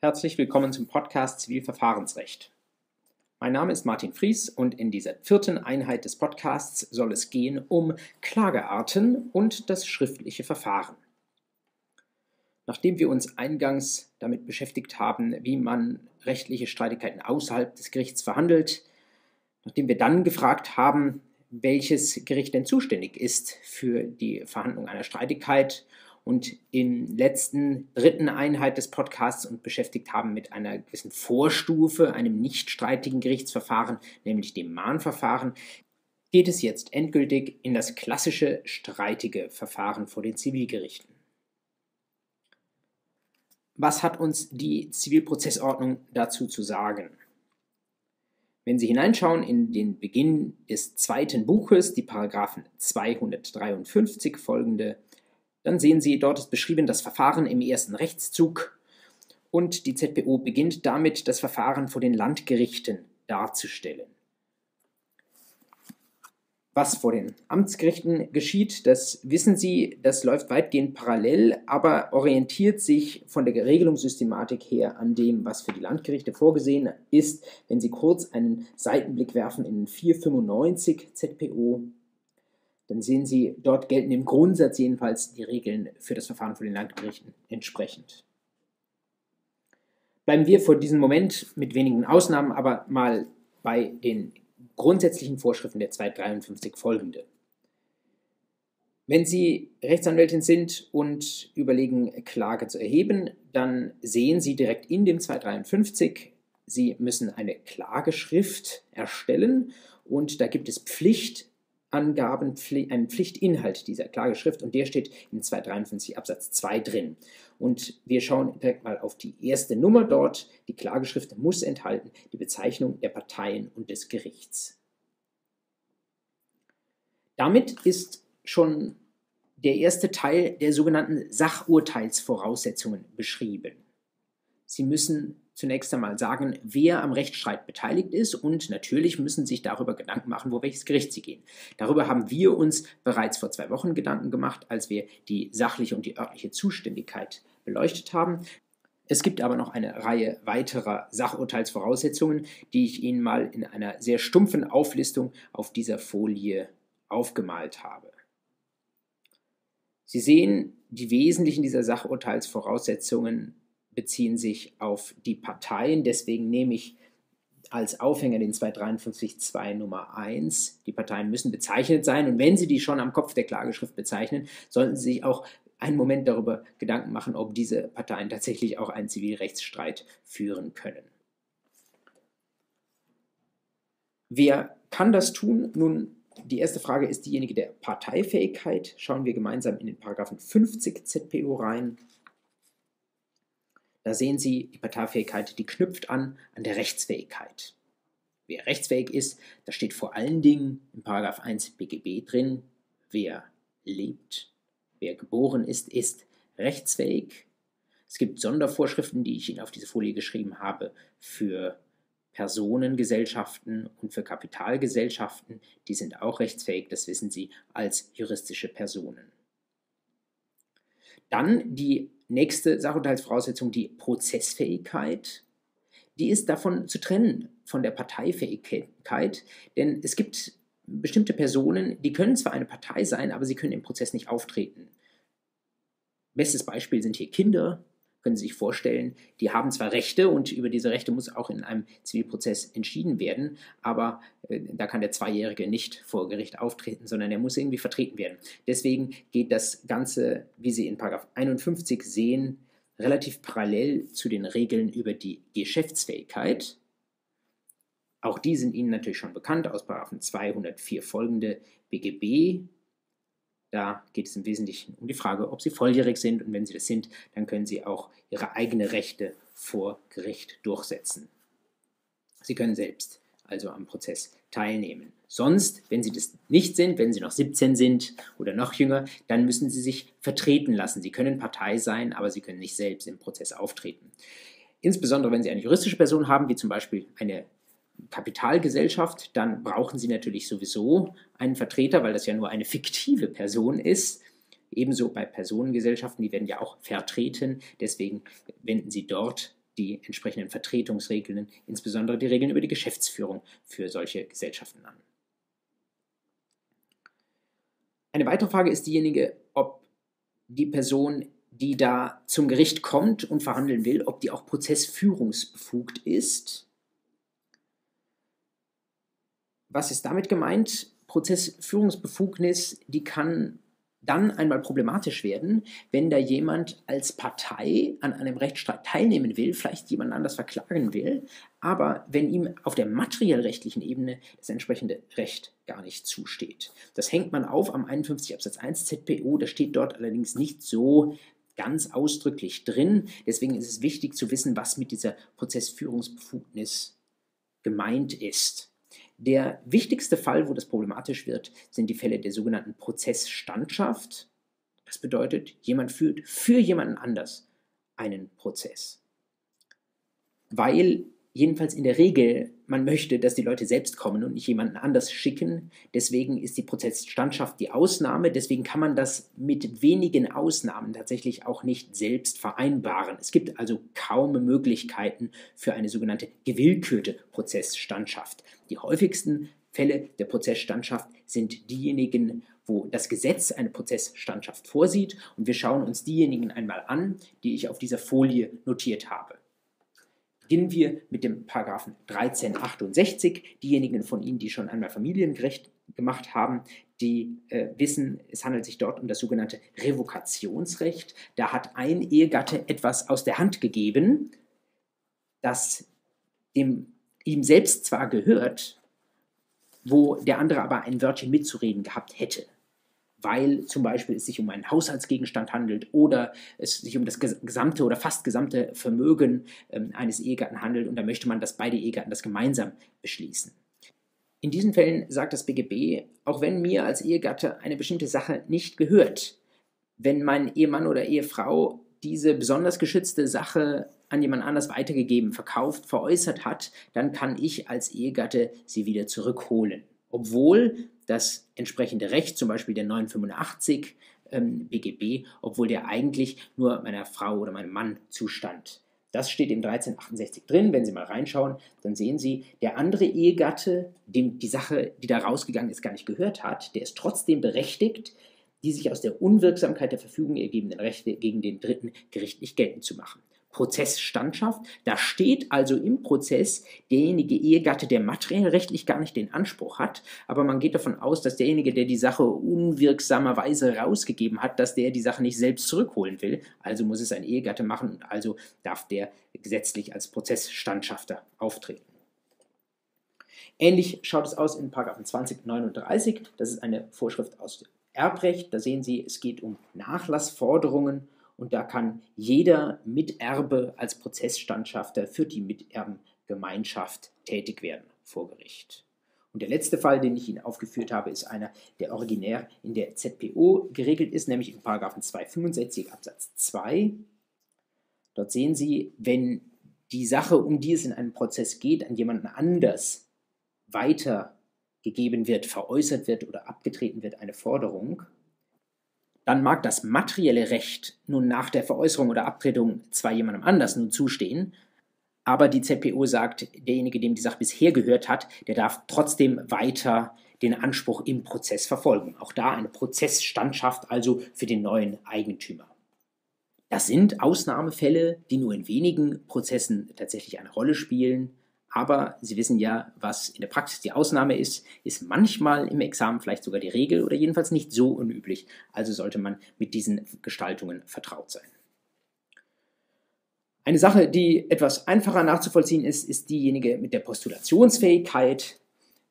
Herzlich willkommen zum Podcast Zivilverfahrensrecht. Mein Name ist Martin Fries und in dieser vierten Einheit des Podcasts soll es gehen um Klagearten und das schriftliche Verfahren. Nachdem wir uns eingangs damit beschäftigt haben, wie man rechtliche Streitigkeiten außerhalb des Gerichts verhandelt, nachdem wir dann gefragt haben, welches Gericht denn zuständig ist für die Verhandlung einer Streitigkeit und in letzten dritten Einheit des Podcasts uns beschäftigt haben mit einer gewissen Vorstufe, einem nicht streitigen Gerichtsverfahren, nämlich dem Mahnverfahren, geht es jetzt endgültig in das klassische streitige Verfahren vor den Zivilgerichten. Was hat uns die Zivilprozessordnung dazu zu sagen? Wenn Sie hineinschauen in den Beginn des zweiten Buches, die Paragraphen 253 folgende dann sehen Sie, dort ist beschrieben das Verfahren im ersten Rechtszug und die ZPO beginnt damit, das Verfahren vor den Landgerichten darzustellen. Was vor den Amtsgerichten geschieht, das wissen Sie, das läuft weitgehend parallel, aber orientiert sich von der Regelungssystematik her an dem, was für die Landgerichte vorgesehen ist. Wenn Sie kurz einen Seitenblick werfen in 495 ZPO, dann sehen Sie, dort gelten im Grundsatz jedenfalls die Regeln für das Verfahren vor den Landgerichten entsprechend. Bleiben wir vor diesem Moment mit wenigen Ausnahmen aber mal bei den grundsätzlichen Vorschriften der 253 folgende. Wenn Sie Rechtsanwältin sind und überlegen, Klage zu erheben, dann sehen Sie direkt in dem 253, Sie müssen eine Klageschrift erstellen und da gibt es Pflicht, Angaben, einen Pflichtinhalt dieser Klageschrift und der steht in 253 Absatz 2 drin. Und wir schauen direkt mal auf die erste Nummer dort. Die Klageschrift muss enthalten die Bezeichnung der Parteien und des Gerichts. Damit ist schon der erste Teil der sogenannten Sachurteilsvoraussetzungen beschrieben. Sie müssen zunächst einmal sagen, wer am Rechtsstreit beteiligt ist und natürlich müssen sich darüber Gedanken machen, wo welches Gericht sie gehen. Darüber haben wir uns bereits vor zwei Wochen Gedanken gemacht, als wir die sachliche und die örtliche Zuständigkeit beleuchtet haben. Es gibt aber noch eine Reihe weiterer Sachurteilsvoraussetzungen, die ich Ihnen mal in einer sehr stumpfen Auflistung auf dieser Folie aufgemalt habe. Sie sehen, die wesentlichen dieser Sachurteilsvoraussetzungen beziehen sich auf die Parteien. Deswegen nehme ich als Aufhänger den 253.2 Nummer 1. Die Parteien müssen bezeichnet sein und wenn Sie die schon am Kopf der Klageschrift bezeichnen, sollten Sie sich auch einen Moment darüber Gedanken machen, ob diese Parteien tatsächlich auch einen Zivilrechtsstreit führen können. Wer kann das tun? Nun, die erste Frage ist diejenige der Parteifähigkeit. Schauen wir gemeinsam in den Paragraphen 50 ZPO rein. Da sehen Sie die Parteifähigkeit, die knüpft an an der Rechtsfähigkeit. Wer rechtsfähig ist, da steht vor allen Dingen in 1 BGB drin, wer lebt, wer geboren ist, ist rechtsfähig. Es gibt Sondervorschriften, die ich Ihnen auf diese Folie geschrieben habe, für Personengesellschaften und für Kapitalgesellschaften. Die sind auch rechtsfähig, das wissen Sie, als juristische Personen. Dann die nächste Sachunterhaltsvoraussetzung, die Prozessfähigkeit. Die ist davon zu trennen von der Parteifähigkeit, denn es gibt bestimmte Personen, die können zwar eine Partei sein, aber sie können im Prozess nicht auftreten. Bestes Beispiel sind hier Kinder, können Sie sich vorstellen, die haben zwar Rechte und über diese Rechte muss auch in einem Zivilprozess entschieden werden, aber äh, da kann der Zweijährige nicht vor Gericht auftreten, sondern er muss irgendwie vertreten werden. Deswegen geht das Ganze, wie Sie in 51 sehen, relativ parallel zu den Regeln über die Geschäftsfähigkeit. Auch die sind Ihnen natürlich schon bekannt aus 204 folgende BGB da geht es im Wesentlichen um die Frage, ob Sie volljährig sind und wenn Sie das sind, dann können Sie auch Ihre eigenen Rechte vor Gericht durchsetzen. Sie können selbst also am Prozess teilnehmen. Sonst, wenn Sie das nicht sind, wenn Sie noch 17 sind oder noch jünger, dann müssen Sie sich vertreten lassen. Sie können Partei sein, aber Sie können nicht selbst im Prozess auftreten. Insbesondere wenn Sie eine juristische Person haben, wie zum Beispiel eine Kapitalgesellschaft, dann brauchen Sie natürlich sowieso einen Vertreter, weil das ja nur eine fiktive Person ist. Ebenso bei Personengesellschaften, die werden ja auch vertreten. Deswegen wenden Sie dort die entsprechenden Vertretungsregeln, insbesondere die Regeln über die Geschäftsführung für solche Gesellschaften an. Eine weitere Frage ist diejenige, ob die Person, die da zum Gericht kommt und verhandeln will, ob die auch prozessführungsbefugt ist. Was ist damit gemeint? Prozessführungsbefugnis, die kann dann einmal problematisch werden, wenn da jemand als Partei an einem Rechtsstreit teilnehmen will, vielleicht jemand anders verklagen will, aber wenn ihm auf der materiellrechtlichen Ebene das entsprechende Recht gar nicht zusteht. Das hängt man auf am 51 Absatz 1 ZPO, das steht dort allerdings nicht so ganz ausdrücklich drin. Deswegen ist es wichtig zu wissen, was mit dieser Prozessführungsbefugnis gemeint ist. Der wichtigste Fall, wo das problematisch wird, sind die Fälle der sogenannten Prozessstandschaft. Das bedeutet, jemand führt für jemanden anders einen Prozess. Weil jedenfalls in der Regel man möchte, dass die Leute selbst kommen und nicht jemanden anders schicken. Deswegen ist die Prozessstandschaft die Ausnahme. Deswegen kann man das mit wenigen Ausnahmen tatsächlich auch nicht selbst vereinbaren. Es gibt also kaum Möglichkeiten für eine sogenannte gewillkürte Prozessstandschaft. Die häufigsten Fälle der Prozessstandschaft sind diejenigen, wo das Gesetz eine Prozessstandschaft vorsieht. Und wir schauen uns diejenigen einmal an, die ich auf dieser Folie notiert habe. Beginnen wir mit dem Paragraphen 1368. Diejenigen von Ihnen, die schon einmal Familienrecht gemacht haben, die äh, wissen, es handelt sich dort um das sogenannte Revokationsrecht. Da hat ein Ehegatte etwas aus der Hand gegeben, das dem, ihm selbst zwar gehört, wo der andere aber ein Wörtchen mitzureden gehabt hätte weil zum Beispiel es sich um einen Haushaltsgegenstand handelt oder es sich um das gesamte oder fast gesamte Vermögen ähm, eines Ehegatten handelt und da möchte man, dass beide Ehegatten das gemeinsam beschließen. In diesen Fällen sagt das BGB, auch wenn mir als Ehegatte eine bestimmte Sache nicht gehört, wenn mein Ehemann oder Ehefrau diese besonders geschützte Sache an jemand anders weitergegeben, verkauft, veräußert hat, dann kann ich als Ehegatte sie wieder zurückholen. Obwohl das entsprechende Recht, zum Beispiel der 985 ähm, BGB, obwohl der eigentlich nur meiner Frau oder meinem Mann zustand. Das steht im 1368 drin. Wenn Sie mal reinschauen, dann sehen Sie, der andere Ehegatte, dem die Sache, die da rausgegangen ist, gar nicht gehört hat, der ist trotzdem berechtigt, die sich aus der Unwirksamkeit der Verfügung ergebenden Rechte gegen den Dritten gerichtlich geltend zu machen. Prozessstandschaft. Da steht also im Prozess derjenige Ehegatte, der materiell rechtlich gar nicht den Anspruch hat, aber man geht davon aus, dass derjenige, der die Sache unwirksamerweise rausgegeben hat, dass der die Sache nicht selbst zurückholen will. Also muss es ein Ehegatte machen und also darf der gesetzlich als Prozessstandschafter auftreten. Ähnlich schaut es aus in 2039. Das ist eine Vorschrift aus dem Erbrecht. Da sehen Sie, es geht um Nachlassforderungen und da kann jeder Miterbe als Prozessstandschafter für die Miterbengemeinschaft tätig werden vor Gericht. Und der letzte Fall, den ich Ihnen aufgeführt habe, ist einer, der originär in der ZPO geregelt ist, nämlich in 265 Absatz 2. Dort sehen Sie, wenn die Sache, um die es in einem Prozess geht, an jemanden anders weitergegeben wird, veräußert wird oder abgetreten wird, eine Forderung, dann mag das materielle Recht nun nach der Veräußerung oder Abtretung zwar jemandem anders nun zustehen, aber die ZPO sagt, derjenige, dem die Sache bisher gehört hat, der darf trotzdem weiter den Anspruch im Prozess verfolgen. Auch da eine Prozessstandschaft also für den neuen Eigentümer. Das sind Ausnahmefälle, die nur in wenigen Prozessen tatsächlich eine Rolle spielen. Aber Sie wissen ja, was in der Praxis die Ausnahme ist, ist manchmal im Examen vielleicht sogar die Regel oder jedenfalls nicht so unüblich. Also sollte man mit diesen Gestaltungen vertraut sein. Eine Sache, die etwas einfacher nachzuvollziehen ist, ist diejenige mit der Postulationsfähigkeit.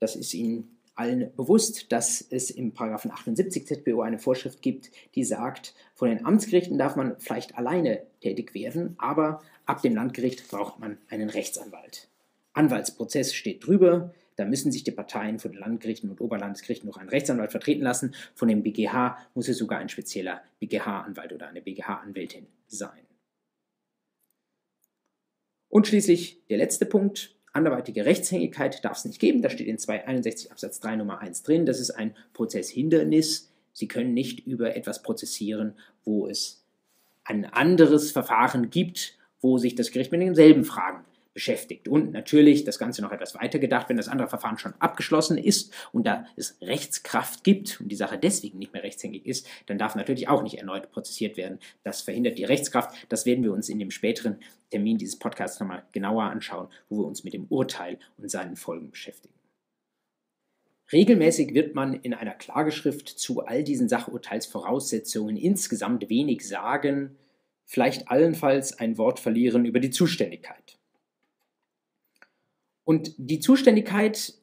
Das ist Ihnen allen bewusst, dass es im 78 ZBO eine Vorschrift gibt, die sagt, von den Amtsgerichten darf man vielleicht alleine tätig werden, aber ab dem Landgericht braucht man einen Rechtsanwalt. Anwaltsprozess steht drüber. Da müssen sich die Parteien von den Landgerichten und Oberlandesgerichten noch einen Rechtsanwalt vertreten lassen. Von dem BGH muss es sogar ein spezieller BGH-Anwalt oder eine BGH-Anwältin sein. Und schließlich der letzte Punkt. Anderweitige Rechtshängigkeit darf es nicht geben. Da steht in 261 Absatz 3 Nummer 1 drin. Das ist ein Prozesshindernis. Sie können nicht über etwas prozessieren, wo es ein anderes Verfahren gibt, wo sich das Gericht mit denselben Fragen beschäftigt. Und natürlich das Ganze noch etwas weiter gedacht, wenn das andere Verfahren schon abgeschlossen ist und da es Rechtskraft gibt und die Sache deswegen nicht mehr rechtshängig ist, dann darf natürlich auch nicht erneut prozessiert werden. Das verhindert die Rechtskraft. Das werden wir uns in dem späteren Termin dieses Podcasts nochmal genauer anschauen, wo wir uns mit dem Urteil und seinen Folgen beschäftigen. Regelmäßig wird man in einer Klageschrift zu all diesen Sachurteilsvoraussetzungen insgesamt wenig sagen, vielleicht allenfalls ein Wort verlieren über die Zuständigkeit. Und die Zuständigkeit,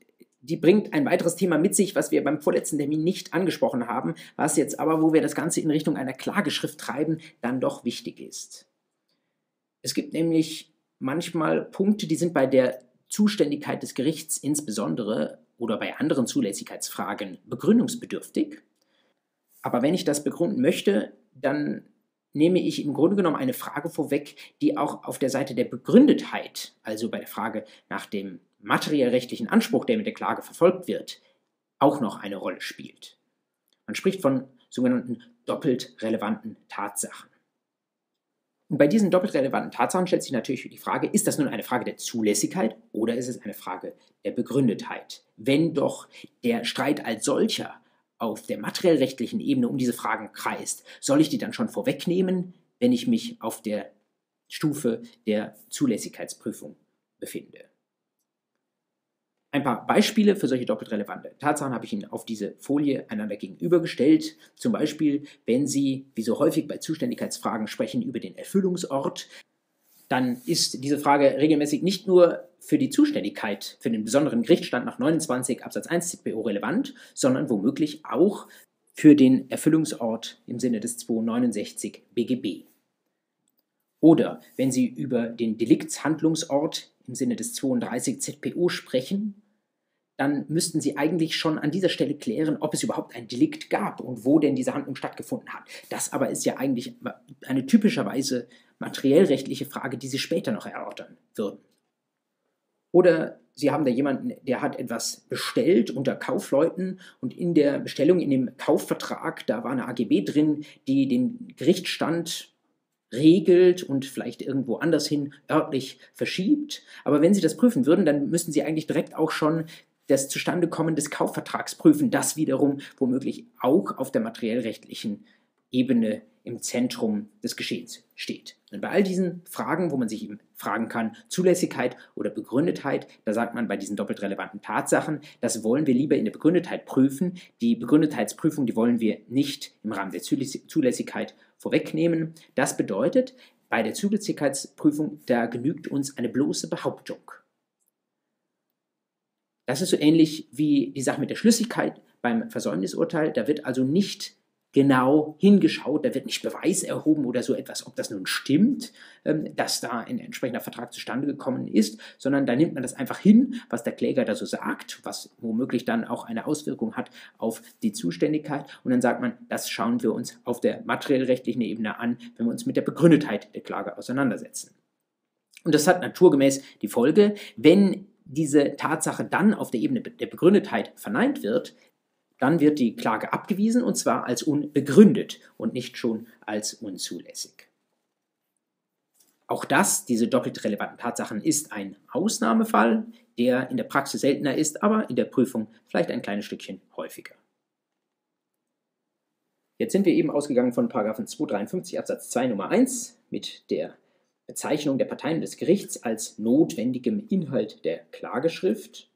die bringt ein weiteres Thema mit sich, was wir beim vorletzten Termin nicht angesprochen haben, was jetzt aber, wo wir das Ganze in Richtung einer Klageschrift treiben, dann doch wichtig ist. Es gibt nämlich manchmal Punkte, die sind bei der Zuständigkeit des Gerichts insbesondere oder bei anderen Zulässigkeitsfragen begründungsbedürftig. Aber wenn ich das begründen möchte, dann nehme ich im Grunde genommen eine Frage vorweg, die auch auf der Seite der Begründetheit, also bei der Frage nach dem materiellrechtlichen Anspruch, der mit der Klage verfolgt wird, auch noch eine Rolle spielt. Man spricht von sogenannten doppelt relevanten Tatsachen. Und bei diesen doppelt relevanten Tatsachen stellt sich natürlich die Frage, ist das nun eine Frage der Zulässigkeit oder ist es eine Frage der Begründetheit? Wenn doch der Streit als solcher auf der materiellrechtlichen Ebene um diese Fragen kreist, soll ich die dann schon vorwegnehmen, wenn ich mich auf der Stufe der Zulässigkeitsprüfung befinde? Ein paar Beispiele für solche doppelt relevante Tatsachen habe ich Ihnen auf diese Folie einander gegenübergestellt. Zum Beispiel, wenn Sie, wie so häufig bei Zuständigkeitsfragen sprechen, über den Erfüllungsort, dann ist diese Frage regelmäßig nicht nur für die Zuständigkeit für den besonderen Gerichtsstand nach 29 Absatz 1 ZPO relevant, sondern womöglich auch für den Erfüllungsort im Sinne des 269 BGB. Oder wenn Sie über den Deliktshandlungsort im Sinne des 32 ZPO sprechen, dann müssten Sie eigentlich schon an dieser Stelle klären, ob es überhaupt ein Delikt gab und wo denn diese Handlung stattgefunden hat. Das aber ist ja eigentlich eine typischerweise materiellrechtliche Frage, die Sie später noch erörtern würden. Oder Sie haben da jemanden, der hat etwas bestellt unter Kaufleuten und in der Bestellung, in dem Kaufvertrag, da war eine AGB drin, die den Gerichtsstand regelt und vielleicht irgendwo anders hin örtlich verschiebt. Aber wenn Sie das prüfen würden, dann müssten Sie eigentlich direkt auch schon das Zustandekommen des Kaufvertrags prüfen, das wiederum womöglich auch auf der materiellrechtlichen Ebene im Zentrum des Geschehens steht. Und bei all diesen Fragen, wo man sich eben fragen kann, Zulässigkeit oder Begründetheit, da sagt man bei diesen doppelt relevanten Tatsachen, das wollen wir lieber in der Begründetheit prüfen. Die Begründetheitsprüfung, die wollen wir nicht im Rahmen der Zulässigkeit vorwegnehmen. Das bedeutet, bei der Zulässigkeitsprüfung, da genügt uns eine bloße Behauptung. Das ist so ähnlich wie die Sache mit der Schlüssigkeit beim Versäumnisurteil. Da wird also nicht genau hingeschaut, da wird nicht Beweis erhoben oder so etwas, ob das nun stimmt, ähm, dass da ein entsprechender Vertrag zustande gekommen ist, sondern da nimmt man das einfach hin, was der Kläger da so sagt, was womöglich dann auch eine Auswirkung hat auf die Zuständigkeit und dann sagt man, das schauen wir uns auf der materiellrechtlichen Ebene an, wenn wir uns mit der Begründetheit der Klage auseinandersetzen. Und das hat naturgemäß die Folge, wenn diese Tatsache dann auf der Ebene der Begründetheit verneint wird, dann wird die Klage abgewiesen und zwar als unbegründet und nicht schon als unzulässig. Auch das, diese doppelt relevanten Tatsachen, ist ein Ausnahmefall, der in der Praxis seltener ist, aber in der Prüfung vielleicht ein kleines Stückchen häufiger. Jetzt sind wir eben ausgegangen von 253 Absatz 2 Nummer 1 mit der Bezeichnung der Parteien des Gerichts als notwendigem Inhalt der Klageschrift.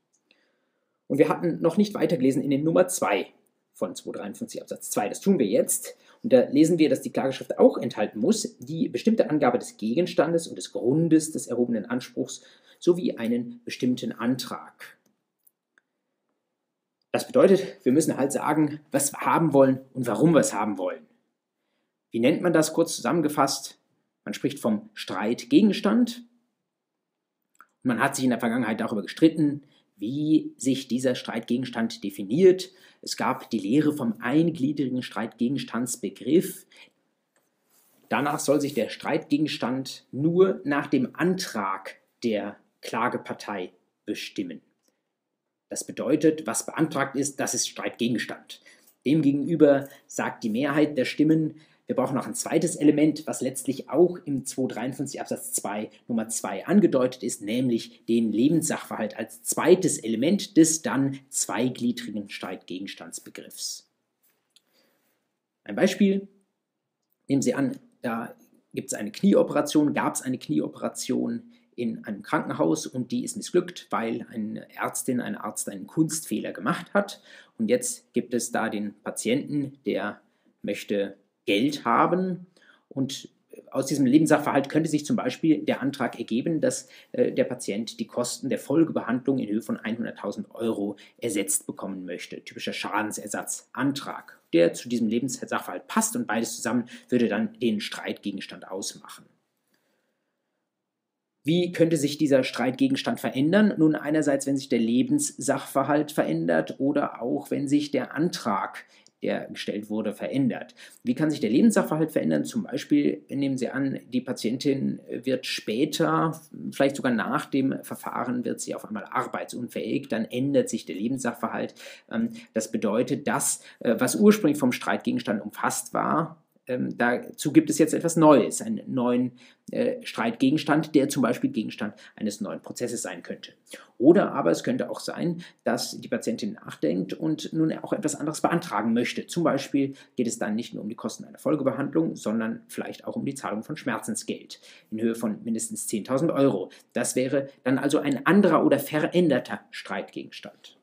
Und wir hatten noch nicht weitergelesen in den Nummer 2 von 253 Absatz 2. Das tun wir jetzt. Und da lesen wir, dass die Klageschrift auch enthalten muss, die bestimmte Angabe des Gegenstandes und des Grundes des erhobenen Anspruchs sowie einen bestimmten Antrag. Das bedeutet, wir müssen halt sagen, was wir haben wollen und warum wir es haben wollen. Wie nennt man das kurz zusammengefasst? Man spricht vom Streitgegenstand. Und man hat sich in der Vergangenheit darüber gestritten, wie sich dieser Streitgegenstand definiert. Es gab die Lehre vom eingliedrigen Streitgegenstandsbegriff. Danach soll sich der Streitgegenstand nur nach dem Antrag der Klagepartei bestimmen. Das bedeutet, was beantragt ist, das ist Streitgegenstand. Demgegenüber sagt die Mehrheit der Stimmen, Wir brauchen noch ein zweites Element, was letztlich auch im 253 Absatz 2 Nummer 2 angedeutet ist, nämlich den Lebenssachverhalt als zweites Element des dann zweigliedrigen Streitgegenstandsbegriffs. Ein Beispiel, nehmen Sie an, da gibt es eine Knieoperation, gab es eine Knieoperation in einem Krankenhaus und die ist missglückt, weil eine Ärztin, ein Arzt einen Kunstfehler gemacht hat. Und jetzt gibt es da den Patienten, der möchte Geld haben und aus diesem Lebenssachverhalt könnte sich zum Beispiel der Antrag ergeben, dass äh, der Patient die Kosten der Folgebehandlung in Höhe von 100.000 Euro ersetzt bekommen möchte. Typischer Schadensersatzantrag, der zu diesem Lebenssachverhalt passt und beides zusammen würde dann den Streitgegenstand ausmachen. Wie könnte sich dieser Streitgegenstand verändern? Nun einerseits, wenn sich der Lebenssachverhalt verändert oder auch wenn sich der Antrag der gestellt wurde, verändert. Wie kann sich der Lebenssachverhalt verändern? Zum Beispiel nehmen Sie an, die Patientin wird später, vielleicht sogar nach dem Verfahren, wird sie auf einmal arbeitsunfähig, dann ändert sich der Lebenssachverhalt. Ähm, das bedeutet, dass, äh, was ursprünglich vom Streitgegenstand umfasst war, ähm, dazu gibt es jetzt etwas Neues, einen neuen äh, Streitgegenstand, der zum Beispiel Gegenstand eines neuen Prozesses sein könnte. Oder aber es könnte auch sein, dass die Patientin nachdenkt und nun auch etwas anderes beantragen möchte. Zum Beispiel geht es dann nicht nur um die Kosten einer Folgebehandlung, sondern vielleicht auch um die Zahlung von Schmerzensgeld in Höhe von mindestens 10.000 Euro. Das wäre dann also ein anderer oder veränderter Streitgegenstand.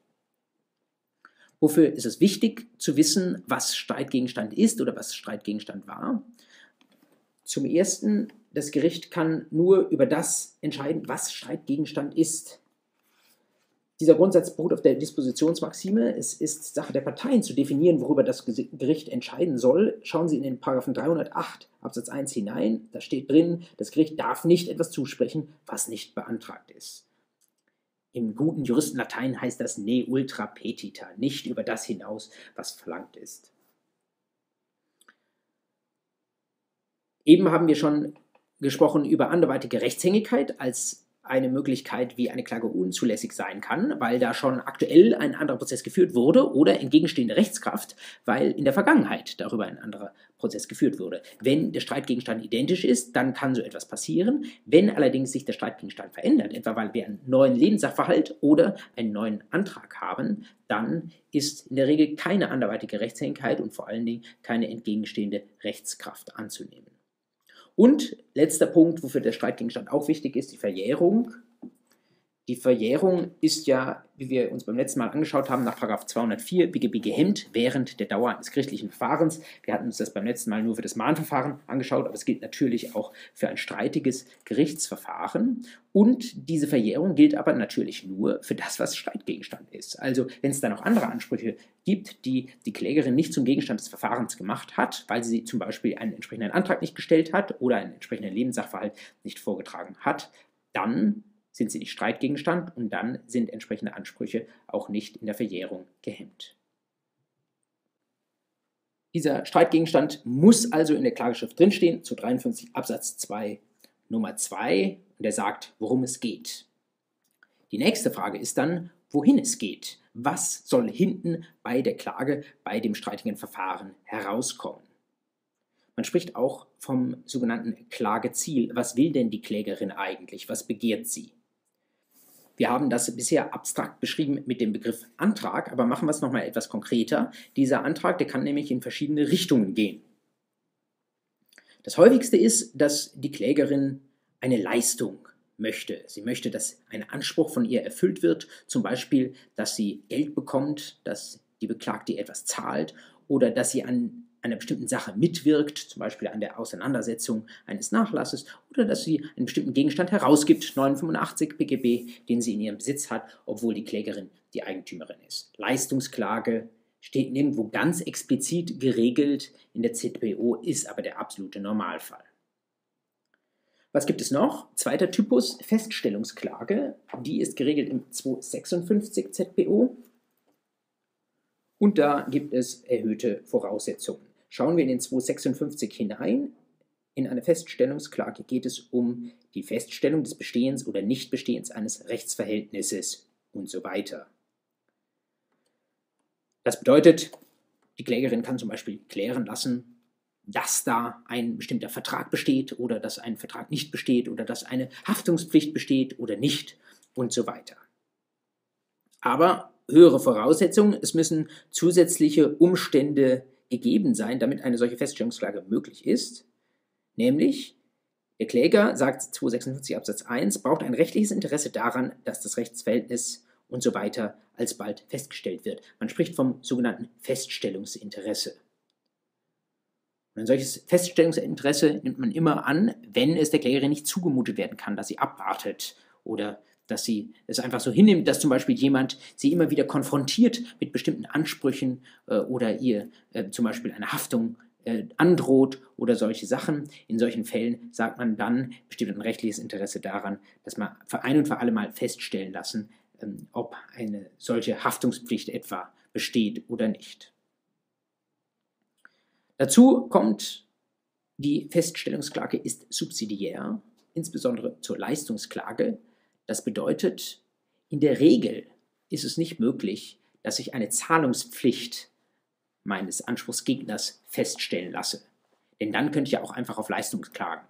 Wofür ist es wichtig zu wissen, was Streitgegenstand ist oder was Streitgegenstand war? Zum Ersten, das Gericht kann nur über das entscheiden, was Streitgegenstand ist. Dieser Grundsatz beruht auf der Dispositionsmaxime. Es ist Sache der Parteien zu definieren, worüber das Gericht entscheiden soll. Schauen Sie in den Paragraphen 308 Absatz 1 hinein. Da steht drin, das Gericht darf nicht etwas zusprechen, was nicht beantragt ist. Im guten Juristenlatein heißt das ne ultra petita, nicht über das hinaus, was verlangt ist. Eben haben wir schon gesprochen über anderweitige Rechtshängigkeit als eine Möglichkeit, wie eine Klage unzulässig sein kann, weil da schon aktuell ein anderer Prozess geführt wurde oder entgegenstehende Rechtskraft, weil in der Vergangenheit darüber ein anderer Prozess geführt wurde. Wenn der Streitgegenstand identisch ist, dann kann so etwas passieren. Wenn allerdings sich der Streitgegenstand verändert, etwa weil wir einen neuen Lebenssachverhalt oder einen neuen Antrag haben, dann ist in der Regel keine anderweitige Rechtshängigkeit und vor allen Dingen keine entgegenstehende Rechtskraft anzunehmen. Und letzter Punkt, wofür der Streitgegenstand auch wichtig ist, die Verjährung. Die Verjährung ist ja, wie wir uns beim letzten Mal angeschaut haben, nach 204 BGB gehemmt während der Dauer eines gerichtlichen Verfahrens. Wir hatten uns das beim letzten Mal nur für das Mahnverfahren angeschaut, aber es gilt natürlich auch für ein streitiges Gerichtsverfahren. Und diese Verjährung gilt aber natürlich nur für das, was Streitgegenstand ist. Also wenn es da noch andere Ansprüche gibt, die die Klägerin nicht zum Gegenstand des Verfahrens gemacht hat, weil sie zum Beispiel einen entsprechenden Antrag nicht gestellt hat oder einen entsprechenden Lebenssachverhalt nicht vorgetragen hat, dann sind sie nicht Streitgegenstand und dann sind entsprechende Ansprüche auch nicht in der Verjährung gehemmt. Dieser Streitgegenstand muss also in der Klageschrift drinstehen, zu 53 Absatz 2 Nummer 2, und er sagt, worum es geht. Die nächste Frage ist dann, wohin es geht. Was soll hinten bei der Klage, bei dem streitigen Verfahren herauskommen? Man spricht auch vom sogenannten Klageziel. Was will denn die Klägerin eigentlich? Was begehrt sie? Wir haben das bisher abstrakt beschrieben mit dem Begriff Antrag, aber machen wir es nochmal etwas konkreter. Dieser Antrag, der kann nämlich in verschiedene Richtungen gehen. Das häufigste ist, dass die Klägerin eine Leistung möchte. Sie möchte, dass ein Anspruch von ihr erfüllt wird, zum Beispiel, dass sie Geld bekommt, dass die Beklagte etwas zahlt oder dass sie an einer bestimmten Sache mitwirkt, zum Beispiel an der Auseinandersetzung eines Nachlasses, oder dass sie einen bestimmten Gegenstand herausgibt, 985 BGB, den sie in ihrem Besitz hat, obwohl die Klägerin die Eigentümerin ist. Leistungsklage steht nirgendwo ganz explizit geregelt in der ZBO, ist aber der absolute Normalfall. Was gibt es noch? Zweiter Typus, Feststellungsklage. Die ist geregelt im 256 ZBO. Und da gibt es erhöhte Voraussetzungen. Schauen wir in den 256 hinein. In einer Feststellungsklage geht es um die Feststellung des Bestehens oder Nichtbestehens eines Rechtsverhältnisses und so weiter. Das bedeutet, die Klägerin kann zum Beispiel klären lassen, dass da ein bestimmter Vertrag besteht oder dass ein Vertrag nicht besteht oder dass eine Haftungspflicht besteht oder nicht und so weiter. Aber höhere Voraussetzungen, es müssen zusätzliche Umstände gegeben sein, damit eine solche Feststellungsklage möglich ist, nämlich der Kläger, sagt 256 Absatz 1, braucht ein rechtliches Interesse daran, dass das Rechtsverhältnis und so weiter alsbald festgestellt wird. Man spricht vom sogenannten Feststellungsinteresse. Und ein solches Feststellungsinteresse nimmt man immer an, wenn es der Klägerin nicht zugemutet werden kann, dass sie abwartet oder dass sie es einfach so hinnimmt, dass zum Beispiel jemand sie immer wieder konfrontiert mit bestimmten Ansprüchen äh, oder ihr äh, zum Beispiel eine Haftung äh, androht oder solche Sachen. In solchen Fällen sagt man dann, besteht ein rechtliches Interesse daran, dass man für ein und für alle Mal feststellen lassen, ähm, ob eine solche Haftungspflicht etwa besteht oder nicht. Dazu kommt, die Feststellungsklage ist subsidiär, insbesondere zur Leistungsklage. Das bedeutet, in der Regel ist es nicht möglich, dass ich eine Zahlungspflicht meines Anspruchsgegners feststellen lasse. Denn dann könnte ich ja auch einfach auf Leistung klagen.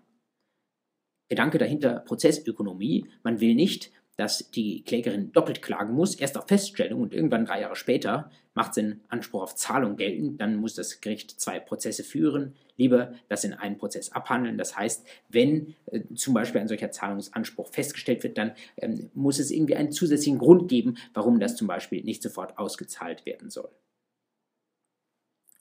Gedanke dahinter Prozessökonomie. Man will nicht, dass die Klägerin doppelt klagen muss, erst auf Feststellung und irgendwann drei Jahre später macht sie Anspruch auf Zahlung geltend, dann muss das Gericht zwei Prozesse führen, lieber das in einen Prozess abhandeln. Das heißt, wenn äh, zum Beispiel ein solcher Zahlungsanspruch festgestellt wird, dann ähm, muss es irgendwie einen zusätzlichen Grund geben, warum das zum Beispiel nicht sofort ausgezahlt werden soll.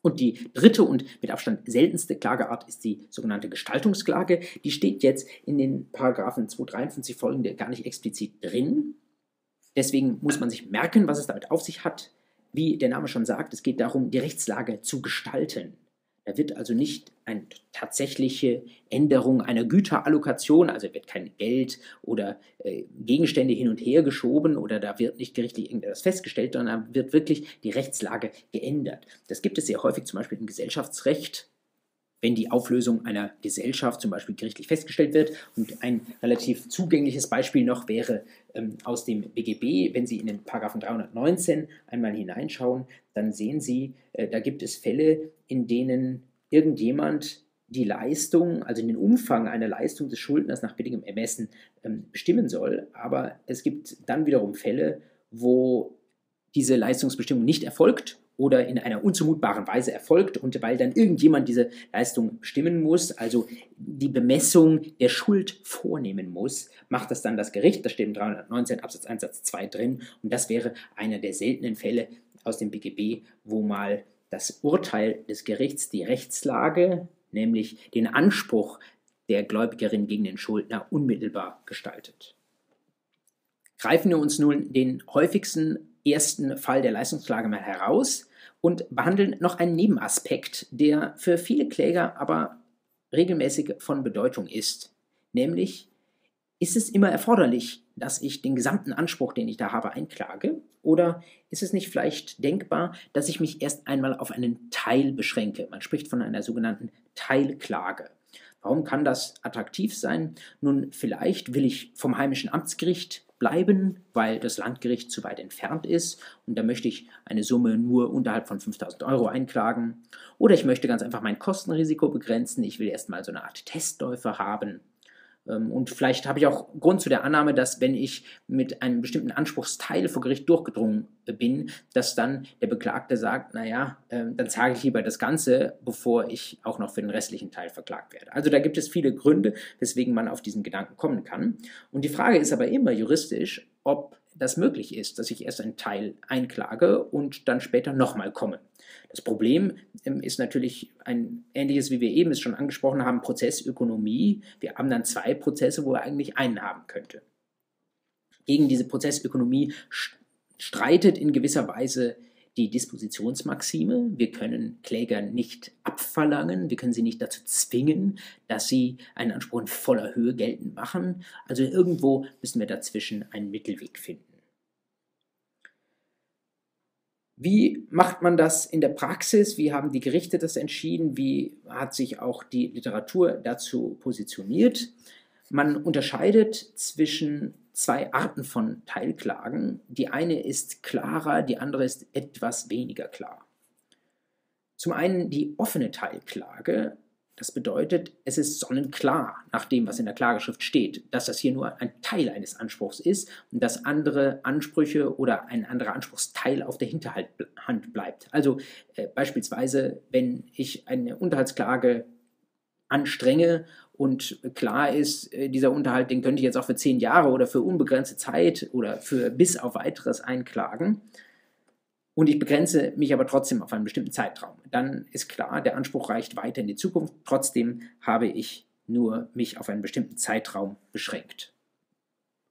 Und die dritte und mit Abstand seltenste Klageart ist die sogenannte Gestaltungsklage. Die steht jetzt in den Paragraphen 253 folgende gar nicht explizit drin. Deswegen muss man sich merken, was es damit auf sich hat. Wie der Name schon sagt, es geht darum, die Rechtslage zu gestalten. Da wird also nicht eine tatsächliche Änderung einer Güterallokation, also wird kein Geld oder äh, Gegenstände hin und her geschoben oder da wird nicht gerichtlich irgendetwas festgestellt, sondern da wird wirklich die Rechtslage geändert. Das gibt es sehr häufig zum Beispiel im Gesellschaftsrecht wenn die Auflösung einer Gesellschaft zum Beispiel gerichtlich festgestellt wird. Und ein relativ zugängliches Beispiel noch wäre ähm, aus dem BGB, wenn Sie in den Paragraphen 319 einmal hineinschauen, dann sehen Sie, äh, da gibt es Fälle, in denen irgendjemand die Leistung, also den Umfang einer Leistung des Schuldners nach billigem Ermessen ähm, bestimmen soll. Aber es gibt dann wiederum Fälle, wo diese Leistungsbestimmung nicht erfolgt oder in einer unzumutbaren Weise erfolgt und weil dann irgendjemand diese Leistung bestimmen muss, also die Bemessung der Schuld vornehmen muss, macht das dann das Gericht. Das steht im 319 Absatz 1 Satz 2 drin und das wäre einer der seltenen Fälle aus dem BGB, wo mal das Urteil des Gerichts die Rechtslage, nämlich den Anspruch der Gläubigerin gegen den Schuldner unmittelbar gestaltet. Greifen wir uns nun den häufigsten ersten Fall der Leistungsklage mal heraus und behandeln noch einen Nebenaspekt, der für viele Kläger aber regelmäßig von Bedeutung ist. Nämlich, ist es immer erforderlich, dass ich den gesamten Anspruch, den ich da habe, einklage? Oder ist es nicht vielleicht denkbar, dass ich mich erst einmal auf einen Teil beschränke? Man spricht von einer sogenannten Teilklage. Warum kann das attraktiv sein? Nun, vielleicht will ich vom heimischen Amtsgericht bleiben, weil das Landgericht zu weit entfernt ist und da möchte ich eine Summe nur unterhalb von 5000 Euro einklagen. Oder ich möchte ganz einfach mein Kostenrisiko begrenzen. Ich will erstmal so eine Art Testläufer haben und vielleicht habe ich auch Grund zu der Annahme, dass wenn ich mit einem bestimmten Anspruchsteil vor Gericht durchgedrungen bin, dass dann der Beklagte sagt, naja, ähm, dann zahle ich lieber das Ganze, bevor ich auch noch für den restlichen Teil verklagt werde. Also da gibt es viele Gründe, weswegen man auf diesen Gedanken kommen kann. Und die Frage ist aber immer juristisch, ob das möglich ist, dass ich erst einen Teil einklage und dann später nochmal komme. Das Problem ähm, ist natürlich ein ähnliches, wie wir eben es schon angesprochen haben, Prozessökonomie. Wir haben dann zwei Prozesse, wo er eigentlich einen haben könnte. Gegen diese Prozessökonomie streitet in gewisser Weise die Dispositionsmaxime. Wir können Kläger nicht abverlangen, wir können sie nicht dazu zwingen, dass sie einen Anspruch in voller Höhe geltend machen. Also irgendwo müssen wir dazwischen einen Mittelweg finden. Wie macht man das in der Praxis? Wie haben die Gerichte das entschieden? Wie hat sich auch die Literatur dazu positioniert? Man unterscheidet zwischen zwei Arten von Teilklagen. Die eine ist klarer, die andere ist etwas weniger klar. Zum einen die offene Teilklage. Das bedeutet, es ist sonnenklar nach dem, was in der Klageschrift steht, dass das hier nur ein Teil eines Anspruchs ist und dass andere Ansprüche oder ein anderer Anspruchsteil auf der Hinterhand bleibt. Also äh, beispielsweise, wenn ich eine Unterhaltsklage anstrenge und klar ist, äh, dieser Unterhalt, den könnte ich jetzt auch für zehn Jahre oder für unbegrenzte Zeit oder für bis auf weiteres einklagen, und ich begrenze mich aber trotzdem auf einen bestimmten Zeitraum, dann ist klar, der Anspruch reicht weiter in die Zukunft. Trotzdem habe ich nur mich auf einen bestimmten Zeitraum beschränkt.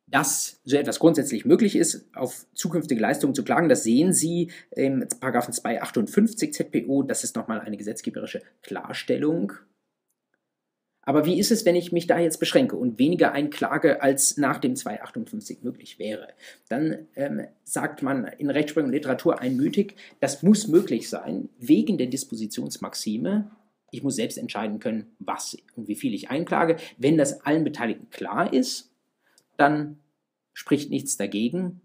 Dass so etwas grundsätzlich möglich ist, auf zukünftige Leistungen zu klagen, das sehen Sie im 258 ZPO. Das ist nochmal eine gesetzgeberische Klarstellung aber wie ist es, wenn ich mich da jetzt beschränke und weniger einklage, als nach dem 258 möglich wäre? Dann ähm, sagt man in Rechtsprechung und Literatur einmütig, das muss möglich sein, wegen der Dispositionsmaxime. Ich muss selbst entscheiden können, was und wie viel ich einklage. Wenn das allen Beteiligten klar ist, dann spricht nichts dagegen,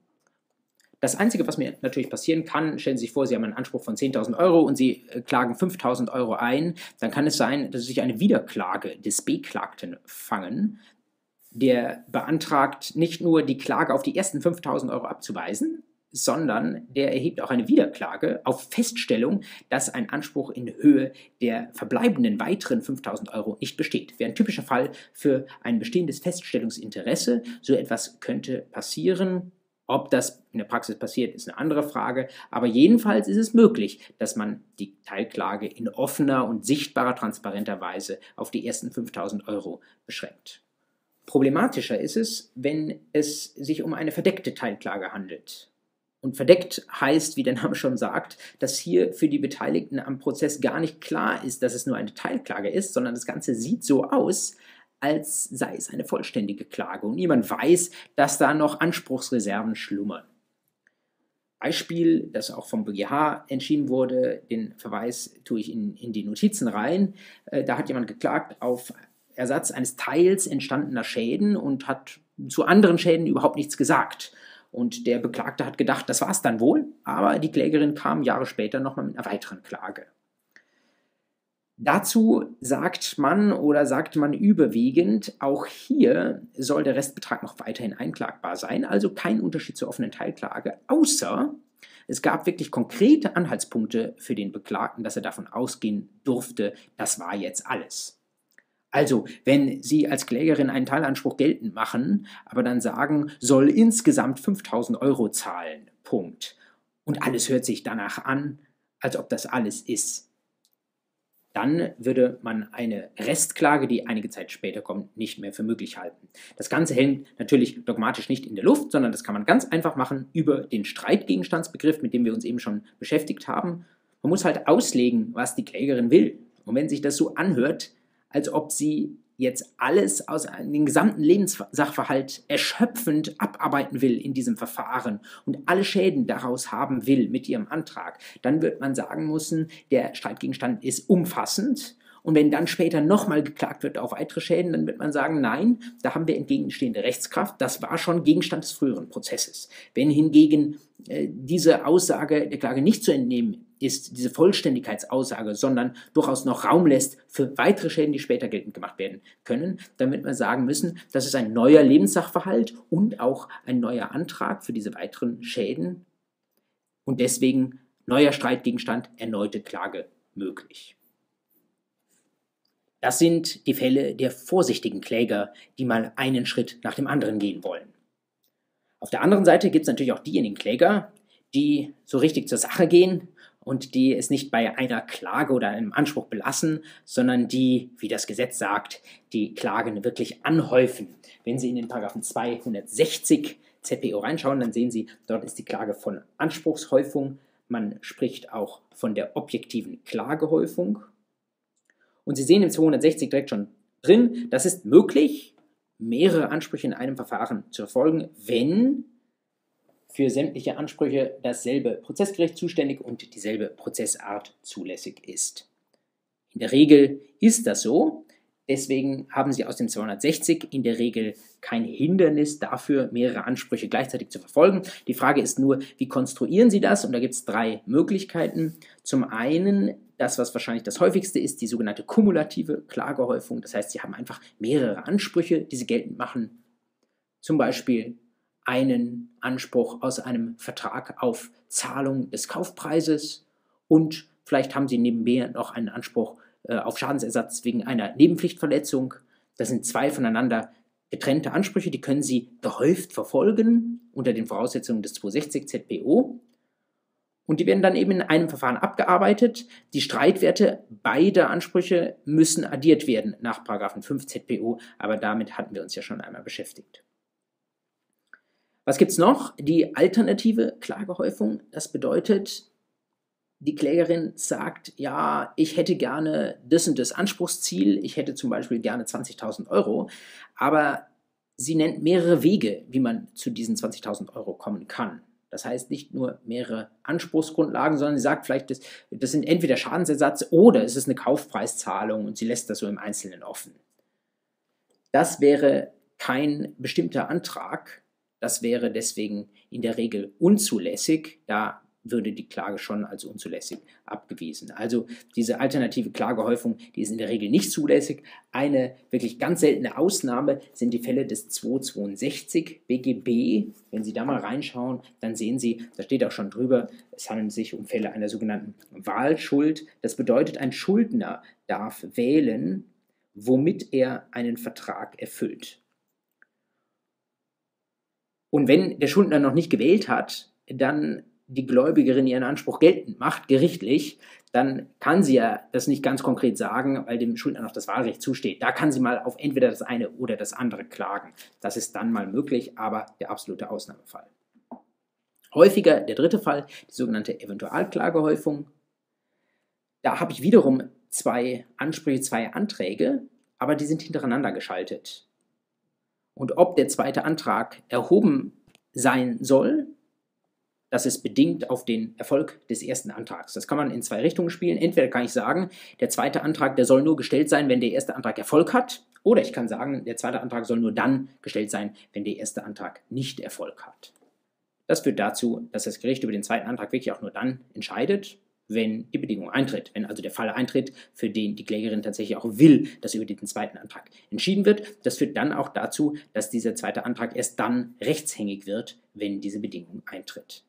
das Einzige, was mir natürlich passieren kann, stellen Sie sich vor, Sie haben einen Anspruch von 10.000 Euro und Sie äh, klagen 5.000 Euro ein, dann kann es sein, dass Sie sich eine Wiederklage des Beklagten fangen. Der beantragt nicht nur die Klage auf die ersten 5.000 Euro abzuweisen, sondern der erhebt auch eine Wiederklage auf Feststellung, dass ein Anspruch in Höhe der verbleibenden weiteren 5000 Euro nicht besteht. Wäre ein typischer Fall für ein bestehendes Feststellungsinteresse. So etwas könnte passieren. Ob das in der Praxis passiert, ist eine andere Frage. Aber jedenfalls ist es möglich, dass man die Teilklage in offener und sichtbarer, transparenter Weise auf die ersten 5000 Euro beschränkt. Problematischer ist es, wenn es sich um eine verdeckte Teilklage handelt. Und verdeckt heißt, wie der Name schon sagt, dass hier für die Beteiligten am Prozess gar nicht klar ist, dass es nur eine Teilklage ist, sondern das Ganze sieht so aus, als sei es eine vollständige Klage und niemand weiß, dass da noch Anspruchsreserven schlummern. Beispiel, das auch vom BGH entschieden wurde, den Verweis tue ich in, in die Notizen rein. Äh, da hat jemand geklagt auf Ersatz eines Teils entstandener Schäden und hat zu anderen Schäden überhaupt nichts gesagt. Und der Beklagte hat gedacht, das war es dann wohl, aber die Klägerin kam Jahre später nochmal mit einer weiteren Klage. Dazu sagt man oder sagt man überwiegend, auch hier soll der Restbetrag noch weiterhin einklagbar sein, also kein Unterschied zur offenen Teilklage, außer es gab wirklich konkrete Anhaltspunkte für den Beklagten, dass er davon ausgehen durfte, das war jetzt alles. Also, wenn Sie als Klägerin einen Teilanspruch geltend machen, aber dann sagen, soll insgesamt 5000 Euro zahlen, Punkt. Und alles hört sich danach an, als ob das alles ist dann würde man eine Restklage, die einige Zeit später kommt, nicht mehr für möglich halten. Das Ganze hängt natürlich dogmatisch nicht in der Luft, sondern das kann man ganz einfach machen über den Streitgegenstandsbegriff, mit dem wir uns eben schon beschäftigt haben. Man muss halt auslegen, was die Klägerin will. Und wenn sich das so anhört, als ob sie jetzt alles aus dem gesamten Lebenssachverhalt erschöpfend abarbeiten will in diesem Verfahren und alle Schäden daraus haben will mit ihrem Antrag, dann wird man sagen müssen, der Streitgegenstand ist umfassend und wenn dann später nochmal geklagt wird auf weitere Schäden, dann wird man sagen, nein, da haben wir entgegenstehende Rechtskraft, das war schon Gegenstand des früheren Prozesses. Wenn hingegen äh, diese Aussage der Klage nicht zu entnehmen ist diese Vollständigkeitsaussage, sondern durchaus noch Raum lässt für weitere Schäden, die später geltend gemacht werden können, damit wir sagen müssen, das ist ein neuer Lebenssachverhalt und auch ein neuer Antrag für diese weiteren Schäden und deswegen neuer Streitgegenstand, erneute Klage möglich. Das sind die Fälle der vorsichtigen Kläger, die mal einen Schritt nach dem anderen gehen wollen. Auf der anderen Seite gibt es natürlich auch diejenigen Kläger, die so richtig zur Sache gehen und die es nicht bei einer Klage oder einem Anspruch belassen, sondern die, wie das Gesetz sagt, die Klagen wirklich anhäufen. Wenn Sie in den Paragraphen 260 ZPO reinschauen, dann sehen Sie, dort ist die Klage von Anspruchshäufung. Man spricht auch von der objektiven Klagehäufung. Und Sie sehen im 260 direkt schon drin, das ist möglich, mehrere Ansprüche in einem Verfahren zu verfolgen, wenn für sämtliche Ansprüche dasselbe Prozessgericht zuständig und dieselbe Prozessart zulässig ist. In der Regel ist das so. Deswegen haben Sie aus dem 260 in der Regel kein Hindernis dafür, mehrere Ansprüche gleichzeitig zu verfolgen. Die Frage ist nur, wie konstruieren Sie das? Und da gibt es drei Möglichkeiten. Zum einen das, was wahrscheinlich das häufigste ist, die sogenannte kumulative Klagehäufung. Das heißt, Sie haben einfach mehrere Ansprüche, die Sie geltend machen. Zum Beispiel einen Anspruch aus einem Vertrag auf Zahlung des Kaufpreises und vielleicht haben Sie nebenbei noch einen Anspruch äh, auf Schadensersatz wegen einer Nebenpflichtverletzung. Das sind zwei voneinander getrennte Ansprüche, die können Sie gehäuft verfolgen unter den Voraussetzungen des 260 ZPO. Und die werden dann eben in einem Verfahren abgearbeitet. Die Streitwerte beider Ansprüche müssen addiert werden nach 5 ZPO, aber damit hatten wir uns ja schon einmal beschäftigt. Was gibt es noch? Die alternative Klagehäufung. Das bedeutet, die Klägerin sagt, ja, ich hätte gerne das und das Anspruchsziel, ich hätte zum Beispiel gerne 20.000 Euro, aber sie nennt mehrere Wege, wie man zu diesen 20.000 Euro kommen kann. Das heißt nicht nur mehrere Anspruchsgrundlagen, sondern sie sagt vielleicht, das, das sind entweder Schadensersatz oder es ist eine Kaufpreiszahlung und sie lässt das so im Einzelnen offen. Das wäre kein bestimmter Antrag, das wäre deswegen in der Regel unzulässig, da würde die Klage schon als unzulässig abgewiesen. Also diese alternative Klagehäufung, die ist in der Regel nicht zulässig. Eine wirklich ganz seltene Ausnahme sind die Fälle des 262 BGB. Wenn Sie da mal reinschauen, dann sehen Sie, da steht auch schon drüber, es handelt sich um Fälle einer sogenannten Wahlschuld. Das bedeutet, ein Schuldner darf wählen, womit er einen Vertrag erfüllt. Und wenn der Schuldner noch nicht gewählt hat, dann die Gläubigerin ihren Anspruch geltend macht, gerichtlich, dann kann sie ja das nicht ganz konkret sagen, weil dem Schuldner noch das Wahlrecht zusteht. Da kann sie mal auf entweder das eine oder das andere klagen. Das ist dann mal möglich, aber der absolute Ausnahmefall. Häufiger der dritte Fall, die sogenannte Eventualklagehäufung. Da habe ich wiederum zwei Ansprüche, zwei Anträge, aber die sind hintereinander geschaltet. Und ob der zweite Antrag erhoben sein soll, das ist bedingt auf den Erfolg des ersten Antrags. Das kann man in zwei Richtungen spielen. Entweder kann ich sagen, der zweite Antrag, der soll nur gestellt sein, wenn der erste Antrag Erfolg hat. Oder ich kann sagen, der zweite Antrag soll nur dann gestellt sein, wenn der erste Antrag nicht Erfolg hat. Das führt dazu, dass das Gericht über den zweiten Antrag wirklich auch nur dann entscheidet, wenn die Bedingung eintritt. Wenn also der Fall eintritt, für den die Klägerin tatsächlich auch will, dass über den zweiten Antrag entschieden wird. Das führt dann auch dazu, dass dieser zweite Antrag erst dann rechtshängig wird, wenn diese Bedingung eintritt.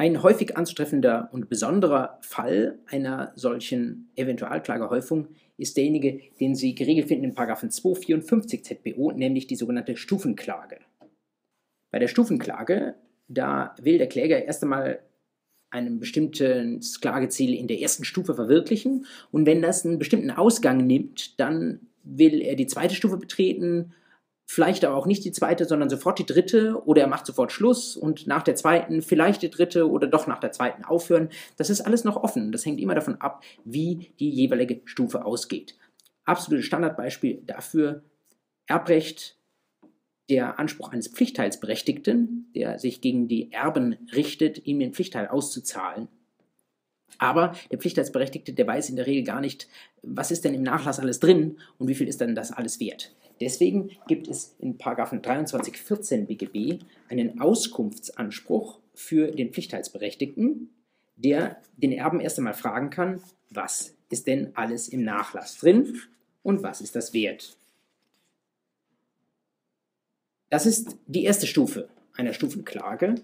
Ein häufig anzutreffender und besonderer Fall einer solchen Eventualklagehäufung ist derjenige, den Sie geregelt finden in 254 ZBO, nämlich die sogenannte Stufenklage. Bei der Stufenklage, da will der Kläger erst einmal ein bestimmtes Klageziel in der ersten Stufe verwirklichen und wenn das einen bestimmten Ausgang nimmt, dann will er die zweite Stufe betreten vielleicht aber auch nicht die zweite, sondern sofort die dritte oder er macht sofort Schluss und nach der zweiten vielleicht die dritte oder doch nach der zweiten aufhören. Das ist alles noch offen. Das hängt immer davon ab, wie die jeweilige Stufe ausgeht. Absolutes Standardbeispiel dafür Erbrecht, der Anspruch eines Pflichtteilsberechtigten, der sich gegen die Erben richtet, ihm den Pflichtteil auszuzahlen. Aber der Pflichtteilsberechtigte, der weiß in der Regel gar nicht, was ist denn im Nachlass alles drin und wie viel ist denn das alles wert. Deswegen gibt es in 2314 BGB einen Auskunftsanspruch für den Pflichtteilsberechtigten, der den Erben erst einmal fragen kann, was ist denn alles im Nachlass drin und was ist das wert. Das ist die erste Stufe einer Stufenklage.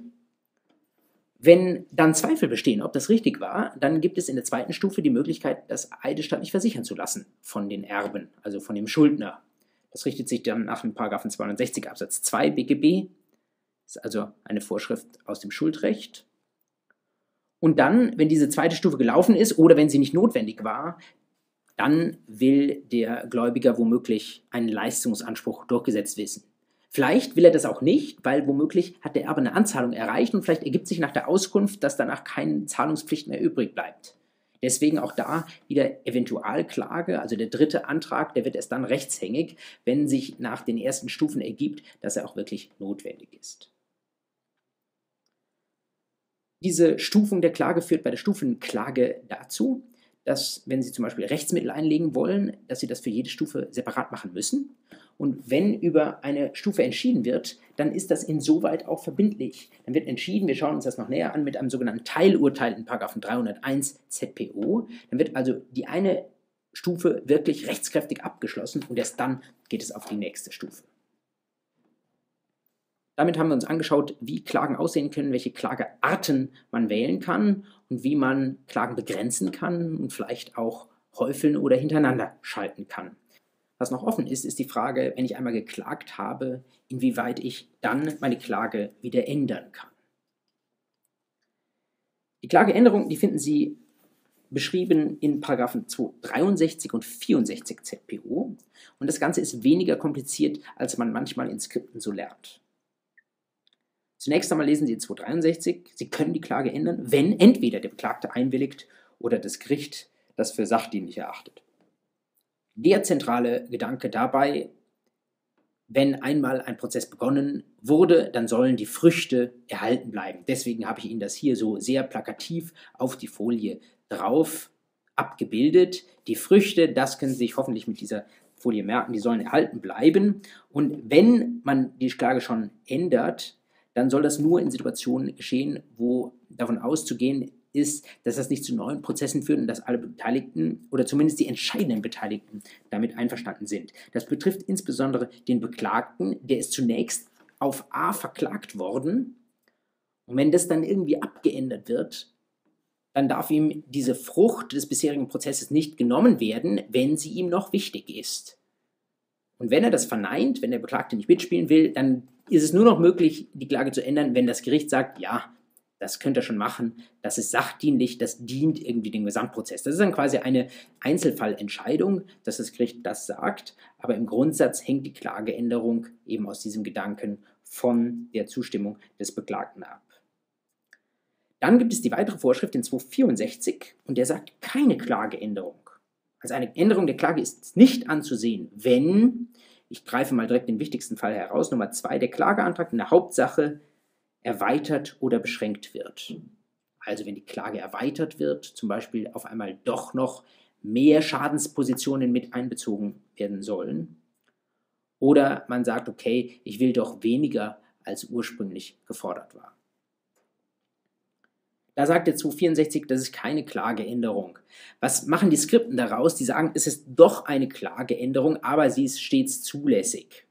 Wenn dann Zweifel bestehen, ob das richtig war, dann gibt es in der zweiten Stufe die Möglichkeit, das eidesstattlich versichern zu lassen von den Erben, also von dem Schuldner. Das richtet sich dann nach dem 260 Absatz 2 BGB. Das ist also eine Vorschrift aus dem Schuldrecht. Und dann, wenn diese zweite Stufe gelaufen ist oder wenn sie nicht notwendig war, dann will der Gläubiger womöglich einen Leistungsanspruch durchgesetzt wissen. Vielleicht will er das auch nicht, weil womöglich hat der Erbe eine Anzahlung erreicht und vielleicht ergibt sich nach der Auskunft, dass danach keine Zahlungspflicht mehr übrig bleibt. Deswegen auch da wieder Eventualklage, also der dritte Antrag, der wird erst dann rechtshängig, wenn sich nach den ersten Stufen ergibt, dass er auch wirklich notwendig ist. Diese Stufung der Klage führt bei der Stufenklage dazu, dass, wenn Sie zum Beispiel Rechtsmittel einlegen wollen, dass Sie das für jede Stufe separat machen müssen. Und wenn über eine Stufe entschieden wird, dann ist das insoweit auch verbindlich. Dann wird entschieden, wir schauen uns das noch näher an, mit einem sogenannten Teilurteil in 301 ZPO. Dann wird also die eine Stufe wirklich rechtskräftig abgeschlossen und erst dann geht es auf die nächste Stufe. Damit haben wir uns angeschaut, wie Klagen aussehen können, welche Klagearten man wählen kann und wie man Klagen begrenzen kann und vielleicht auch häufeln oder hintereinander schalten kann. Was noch offen ist, ist die Frage, wenn ich einmal geklagt habe, inwieweit ich dann meine Klage wieder ändern kann. Die Klageänderung, die finden Sie beschrieben in Paragraphen 263 und 64 ZPO und das Ganze ist weniger kompliziert, als man manchmal in Skripten so lernt. Zunächst einmal lesen Sie in 263, Sie können die Klage ändern, wenn entweder der Beklagte einwilligt oder das Gericht das für sachdienlich erachtet. Der zentrale Gedanke dabei, wenn einmal ein Prozess begonnen wurde, dann sollen die Früchte erhalten bleiben. Deswegen habe ich Ihnen das hier so sehr plakativ auf die Folie drauf abgebildet. Die Früchte, das können Sie sich hoffentlich mit dieser Folie merken, die sollen erhalten bleiben. Und wenn man die Klage schon ändert, dann soll das nur in Situationen geschehen, wo davon auszugehen ist, dass das nicht zu neuen Prozessen führt und dass alle Beteiligten oder zumindest die entscheidenden Beteiligten damit einverstanden sind. Das betrifft insbesondere den Beklagten, der ist zunächst auf A verklagt worden und wenn das dann irgendwie abgeändert wird, dann darf ihm diese Frucht des bisherigen Prozesses nicht genommen werden, wenn sie ihm noch wichtig ist. Und wenn er das verneint, wenn der Beklagte nicht mitspielen will, dann ist es nur noch möglich, die Klage zu ändern, wenn das Gericht sagt, ja, das könnt ihr schon machen, das ist sachdienlich, das dient irgendwie dem Gesamtprozess. Das ist dann quasi eine Einzelfallentscheidung, dass das Gericht das sagt, aber im Grundsatz hängt die Klageänderung eben aus diesem Gedanken von der Zustimmung des Beklagten ab. Dann gibt es die weitere Vorschrift in 264 und der sagt keine Klageänderung. Also eine Änderung der Klage ist nicht anzusehen, wenn, ich greife mal direkt den wichtigsten Fall heraus, Nummer zwei, der Klageantrag in der Hauptsache erweitert oder beschränkt wird. Also wenn die Klage erweitert wird, zum Beispiel auf einmal doch noch mehr Schadenspositionen mit einbezogen werden sollen. Oder man sagt, okay, ich will doch weniger als ursprünglich gefordert war. Da sagt der 264, das ist keine Klageänderung. Was machen die Skripten daraus? Die sagen, es ist doch eine Klageänderung, aber sie ist stets zulässig.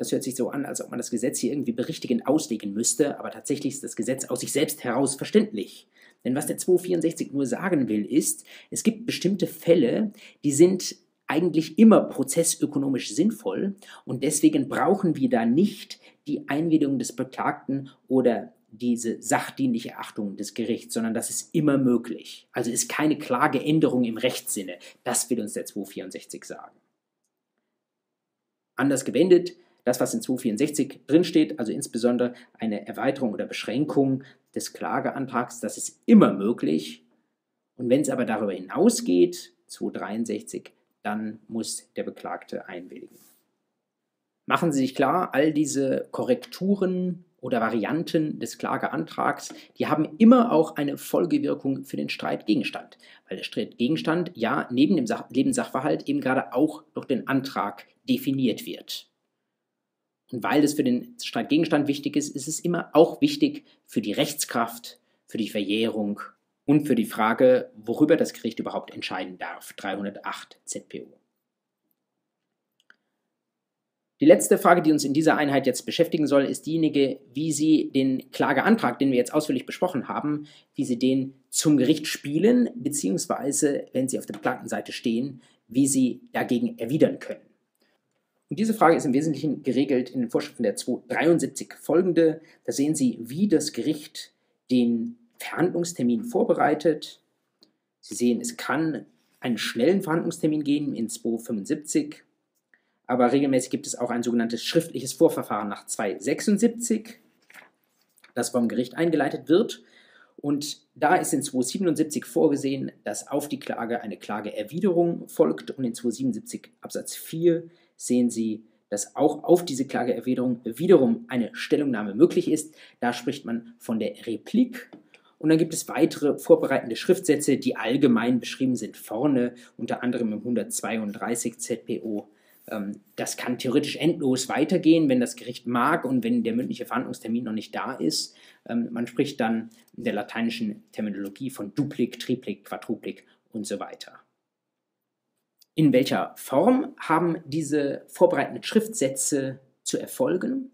Das hört sich so an, als ob man das Gesetz hier irgendwie berichtigend auslegen müsste, aber tatsächlich ist das Gesetz aus sich selbst heraus verständlich. Denn was der 264 nur sagen will, ist, es gibt bestimmte Fälle, die sind eigentlich immer prozessökonomisch sinnvoll und deswegen brauchen wir da nicht die Einwilligung des Beklagten oder diese sachdienliche Achtung des Gerichts, sondern das ist immer möglich. Also ist keine Klageänderung im Rechtssinne. Das will uns der 264 sagen. Anders gewendet, das, was in 264 drinsteht, also insbesondere eine Erweiterung oder Beschränkung des Klageantrags, das ist immer möglich. Und wenn es aber darüber hinausgeht, 263, dann muss der Beklagte einwilligen. Machen Sie sich klar, all diese Korrekturen oder Varianten des Klageantrags, die haben immer auch eine Folgewirkung für den Streitgegenstand, weil der Streitgegenstand ja neben dem Lebenssachverhalt eben gerade auch durch den Antrag definiert wird. Und weil es für den Streitgegenstand wichtig ist, ist es immer auch wichtig für die Rechtskraft, für die Verjährung und für die Frage, worüber das Gericht überhaupt entscheiden darf. 308 ZPO. Die letzte Frage, die uns in dieser Einheit jetzt beschäftigen soll, ist diejenige, wie Sie den Klageantrag, den wir jetzt ausführlich besprochen haben, wie Sie den zum Gericht spielen, beziehungsweise, wenn Sie auf der Seite stehen, wie Sie dagegen erwidern können. Und diese Frage ist im Wesentlichen geregelt in den Vorschriften der 273 folgende. Da sehen Sie, wie das Gericht den Verhandlungstermin vorbereitet. Sie sehen, es kann einen schnellen Verhandlungstermin geben in 275, aber regelmäßig gibt es auch ein sogenanntes schriftliches Vorverfahren nach 276, das vom Gericht eingeleitet wird. Und da ist in 277 vorgesehen, dass auf die Klage eine Klageerwiderung folgt und in 277 Absatz 4 sehen Sie, dass auch auf diese Klageerwiderung wiederum eine Stellungnahme möglich ist. Da spricht man von der Replik. Und dann gibt es weitere vorbereitende Schriftsätze, die allgemein beschrieben sind vorne, unter anderem im 132 ZPO, Ähm, das kann theoretisch endlos weitergehen, wenn das Gericht mag und wenn der mündliche Verhandlungstermin noch nicht da ist. Ähm, man spricht dann in der lateinischen Terminologie von Duplik, Triplik, Quadruplik und so weiter. In welcher Form haben diese vorbereitenden Schriftsätze zu erfolgen?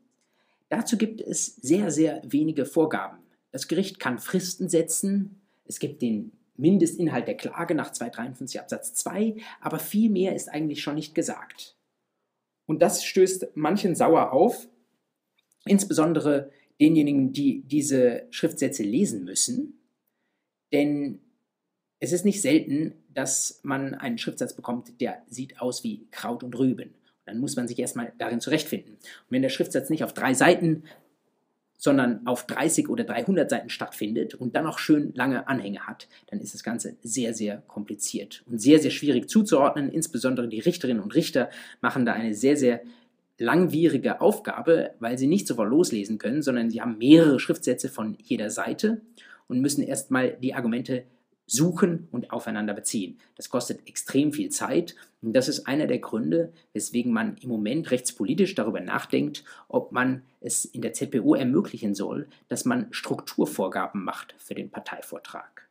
Dazu gibt es sehr, sehr wenige Vorgaben. Das Gericht kann Fristen setzen, es gibt den Mindestinhalt der Klage nach 253 Absatz 2, aber viel mehr ist eigentlich schon nicht gesagt. Und das stößt manchen sauer auf, insbesondere denjenigen, die diese Schriftsätze lesen müssen, denn es ist nicht selten, dass man einen Schriftsatz bekommt, der sieht aus wie Kraut und Rüben. Dann muss man sich erstmal darin zurechtfinden. Und wenn der Schriftsatz nicht auf drei Seiten, sondern auf 30 oder 300 Seiten stattfindet und dann noch schön lange Anhänge hat, dann ist das Ganze sehr, sehr kompliziert und sehr, sehr schwierig zuzuordnen. Insbesondere die Richterinnen und Richter machen da eine sehr, sehr langwierige Aufgabe, weil sie nicht sofort loslesen können, sondern sie haben mehrere Schriftsätze von jeder Seite und müssen erstmal die Argumente suchen und aufeinander beziehen. Das kostet extrem viel Zeit und das ist einer der Gründe, weswegen man im Moment rechtspolitisch darüber nachdenkt, ob man es in der ZPO ermöglichen soll, dass man Strukturvorgaben macht für den Parteivortrag.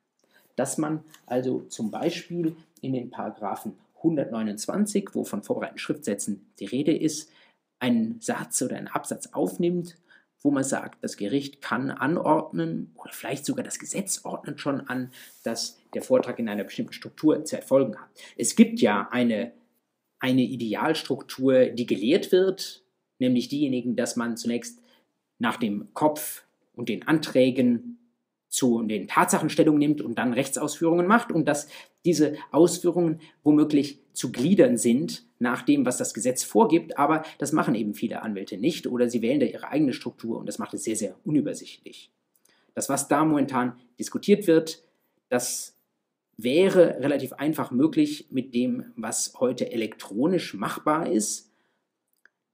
Dass man also zum Beispiel in den Paragraphen 129, wo von vorbereiteten Schriftsätzen die Rede ist, einen Satz oder einen Absatz aufnimmt wo man sagt, das Gericht kann anordnen oder vielleicht sogar das Gesetz ordnet schon an, dass der Vortrag in einer bestimmten Struktur zu erfolgen hat. Es gibt ja eine, eine Idealstruktur, die gelehrt wird, nämlich diejenigen, dass man zunächst nach dem Kopf und den Anträgen zu den Tatsachen Stellung nimmt und dann Rechtsausführungen macht und dass diese Ausführungen womöglich zu gliedern sind nach dem, was das Gesetz vorgibt, aber das machen eben viele Anwälte nicht oder sie wählen da ihre eigene Struktur und das macht es sehr, sehr unübersichtlich. Das, was da momentan diskutiert wird, das wäre relativ einfach möglich mit dem, was heute elektronisch machbar ist,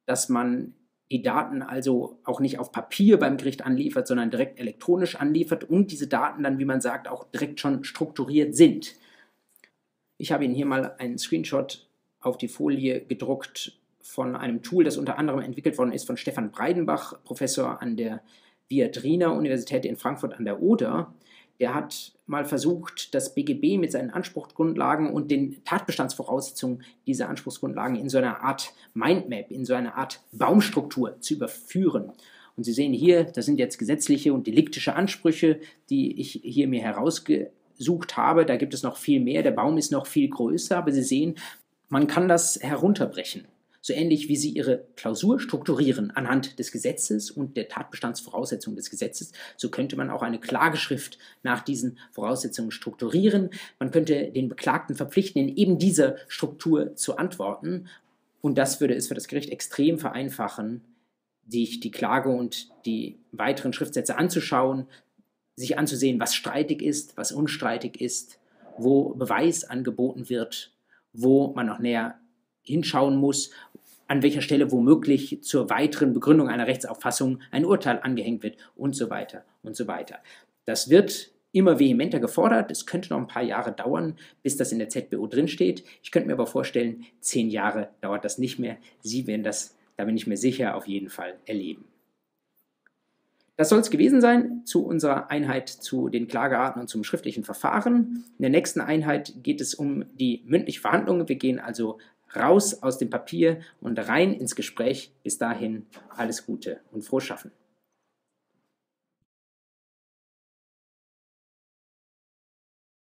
dass man die Daten also auch nicht auf Papier beim Gericht anliefert, sondern direkt elektronisch anliefert und diese Daten dann, wie man sagt, auch direkt schon strukturiert sind. Ich habe Ihnen hier mal einen Screenshot auf die Folie gedruckt von einem Tool, das unter anderem entwickelt worden ist von Stefan Breidenbach, Professor an der Viadrina Universität in Frankfurt an der Oder. Der hat mal versucht, das BGB mit seinen Anspruchsgrundlagen und den Tatbestandsvoraussetzungen dieser Anspruchsgrundlagen in so einer Art Mindmap, in so einer Art Baumstruktur zu überführen. Und Sie sehen hier, das sind jetzt gesetzliche und deliktische Ansprüche, die ich hier mir herausgesucht habe. Da gibt es noch viel mehr. Der Baum ist noch viel größer, aber Sie sehen, man kann das herunterbrechen. So ähnlich wie Sie Ihre Klausur strukturieren anhand des Gesetzes und der Tatbestandsvoraussetzungen des Gesetzes, so könnte man auch eine Klageschrift nach diesen Voraussetzungen strukturieren. Man könnte den Beklagten verpflichten, in eben dieser Struktur zu antworten. Und das würde es für das Gericht extrem vereinfachen, sich die Klage und die weiteren Schriftsätze anzuschauen, sich anzusehen, was streitig ist, was unstreitig ist, wo Beweis angeboten wird wo man noch näher hinschauen muss, an welcher Stelle womöglich zur weiteren Begründung einer Rechtsauffassung ein Urteil angehängt wird und so weiter und so weiter. Das wird immer vehementer gefordert. Es könnte noch ein paar Jahre dauern, bis das in der ZBO drinsteht. Ich könnte mir aber vorstellen, zehn Jahre dauert das nicht mehr. Sie werden das, da bin ich mir sicher, auf jeden Fall erleben. Das soll es gewesen sein zu unserer Einheit zu den Klagearten und zum schriftlichen Verfahren. In der nächsten Einheit geht es um die mündliche Verhandlung. Wir gehen also raus aus dem Papier und rein ins Gespräch. Bis dahin alles Gute und frohes Schaffen.